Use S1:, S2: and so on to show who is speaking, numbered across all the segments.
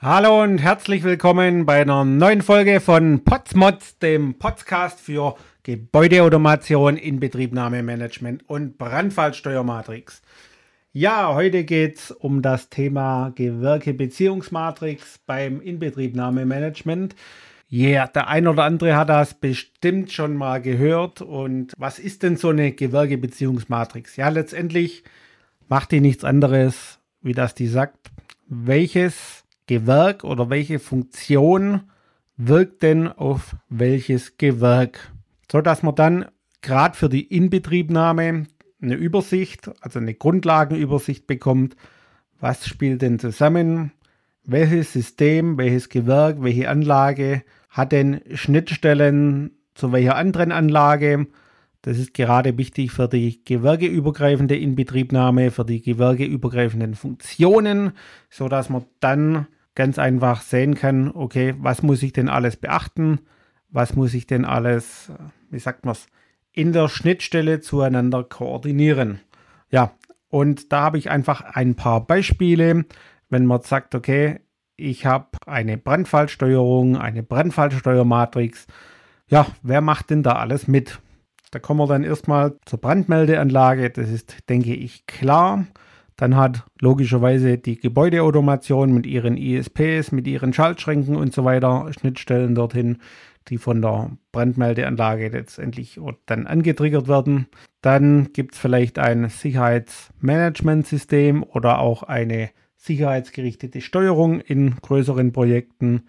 S1: Hallo und herzlich willkommen bei einer neuen Folge von Potsmods, dem Podcast für Gebäudeautomation, Inbetriebnahmemanagement und Brandfallsteuermatrix. Ja, heute geht es um das Thema Gewerke-Beziehungsmatrix beim Inbetriebnahmemanagement. Ja, yeah, der ein oder andere hat das bestimmt schon mal gehört. Und was ist denn so eine Gewerke-Beziehungsmatrix? Ja, letztendlich macht die nichts anderes, wie das die sagt. Welches Gewerk oder welche Funktion wirkt denn auf welches Gewerk? So dass man dann gerade für die Inbetriebnahme eine Übersicht, also eine Grundlagenübersicht bekommt. Was spielt denn zusammen? Welches System, welches Gewerk, welche Anlage hat denn Schnittstellen zu welcher anderen Anlage? Das ist gerade wichtig für die gewerkeübergreifende Inbetriebnahme, für die gewerkeübergreifenden Funktionen, so dass man dann ganz einfach sehen kann, okay, was muss ich denn alles beachten? Was muss ich denn alles, wie sagt man es, in der Schnittstelle zueinander koordinieren? Ja, und da habe ich einfach ein paar Beispiele. Wenn man sagt, okay, ich habe eine Brandfallsteuerung, eine Brandfallsteuermatrix. Ja, wer macht denn da alles mit? Da kommen wir dann erstmal zur Brandmeldeanlage. Das ist, denke ich, klar. Dann hat logischerweise die Gebäudeautomation mit ihren ISPs, mit ihren Schaltschränken und so weiter Schnittstellen dorthin, die von der Brandmeldeanlage letztendlich dann angetriggert werden. Dann gibt es vielleicht ein Sicherheitsmanagementsystem oder auch eine sicherheitsgerichtete Steuerung in größeren Projekten.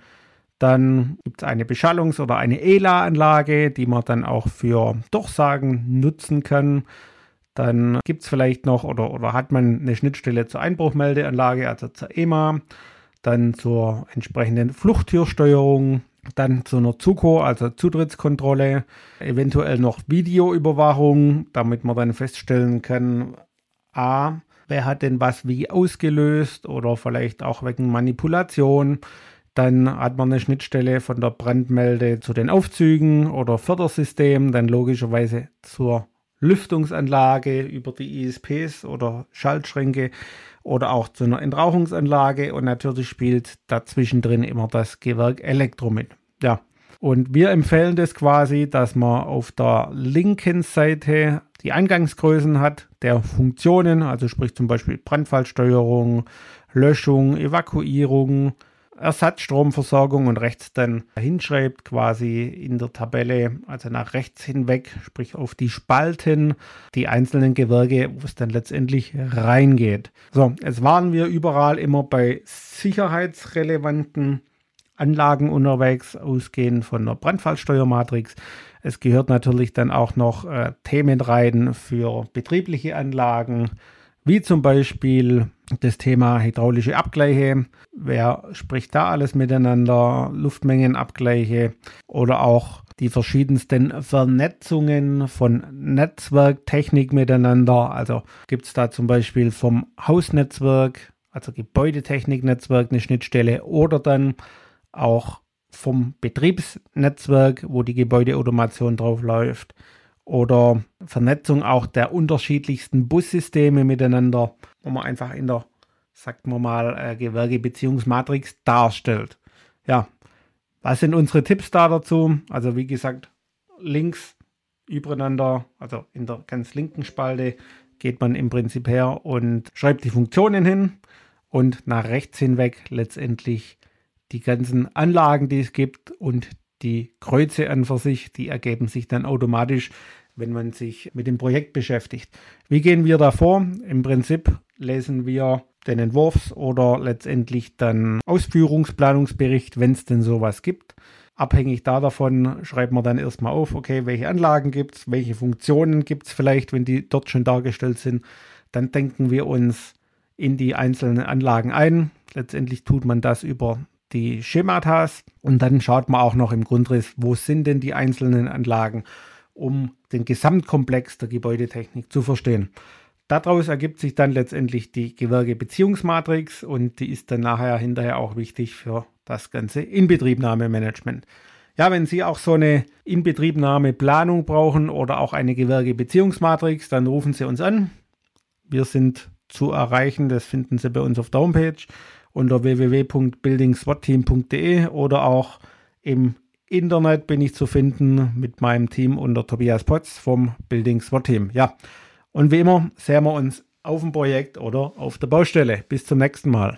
S1: Dann gibt es eine Beschallungs- oder eine ELA-Anlage, die man dann auch für Durchsagen nutzen kann. Dann gibt es vielleicht noch oder, oder hat man eine Schnittstelle zur Einbruchmeldeanlage, also zur EMA, dann zur entsprechenden Fluchttürsteuerung, dann zu einer ZUKO, also Zutrittskontrolle, eventuell noch Videoüberwachung, damit man dann feststellen kann, a, wer hat denn was wie ausgelöst oder vielleicht auch wegen Manipulation. Dann hat man eine Schnittstelle von der Brandmelde zu den Aufzügen oder Fördersystem, dann logischerweise zur Lüftungsanlage über die ISPs oder Schaltschränke oder auch zu einer Entrauchungsanlage und natürlich spielt dazwischen drin immer das Gewerk Elektro mit. Ja. Und wir empfehlen das quasi, dass man auf der linken Seite die Eingangsgrößen hat der Funktionen, also sprich zum Beispiel Brandfallsteuerung, Löschung, Evakuierung, Ersatzstromversorgung und rechts dann hinschreibt, quasi in der Tabelle, also nach rechts hinweg, sprich auf die Spalten, die einzelnen Gewerke, wo es dann letztendlich reingeht. So, jetzt waren wir überall immer bei sicherheitsrelevanten Anlagen unterwegs, ausgehend von der Brandfallsteuermatrix. Es gehört natürlich dann auch noch äh, Themen rein für betriebliche Anlagen, wie zum Beispiel das Thema hydraulische Abgleiche. Wer spricht da alles miteinander? Luftmengenabgleiche oder auch die verschiedensten Vernetzungen von Netzwerktechnik miteinander. Also gibt es da zum Beispiel vom Hausnetzwerk, also Gebäudetechniknetzwerk, eine Schnittstelle oder dann auch vom Betriebsnetzwerk, wo die Gebäudeautomation drauf läuft oder Vernetzung auch der unterschiedlichsten Bussysteme miteinander, wo man einfach in der, sagt man mal, äh, Gewerkebeziehungsmatrix darstellt. Ja, was sind unsere Tipps da dazu? Also wie gesagt, links übereinander, also in der ganz linken Spalte geht man im Prinzip her und schreibt die Funktionen hin und nach rechts hinweg letztendlich die ganzen Anlagen, die es gibt und die Kreuze an für sich, die ergeben sich dann automatisch wenn man sich mit dem Projekt beschäftigt. Wie gehen wir da vor? Im Prinzip lesen wir den Entwurfs- oder letztendlich dann Ausführungsplanungsbericht, wenn es denn sowas gibt. Abhängig da davon schreibt man dann erstmal auf, okay, welche Anlagen gibt es, welche Funktionen gibt es vielleicht, wenn die dort schon dargestellt sind. Dann denken wir uns in die einzelnen Anlagen ein. Letztendlich tut man das über die Schematas und dann schaut man auch noch im Grundriss, wo sind denn die einzelnen Anlagen um den Gesamtkomplex der Gebäudetechnik zu verstehen. Daraus ergibt sich dann letztendlich die Gewerbebeziehungsmatrix und die ist dann nachher hinterher auch wichtig für das ganze Inbetriebnahmemanagement. Ja, wenn Sie auch so eine Inbetriebnahmeplanung brauchen oder auch eine Gewerbebeziehungsmatrix, dann rufen Sie uns an. Wir sind zu erreichen, das finden Sie bei uns auf der Homepage unter www.buildingswatteam.de oder auch im Internet bin ich zu finden mit meinem Team unter Tobias Potz vom Building SWAT Team. Ja, und wie immer sehen wir uns auf dem Projekt oder auf der Baustelle. Bis zum nächsten Mal.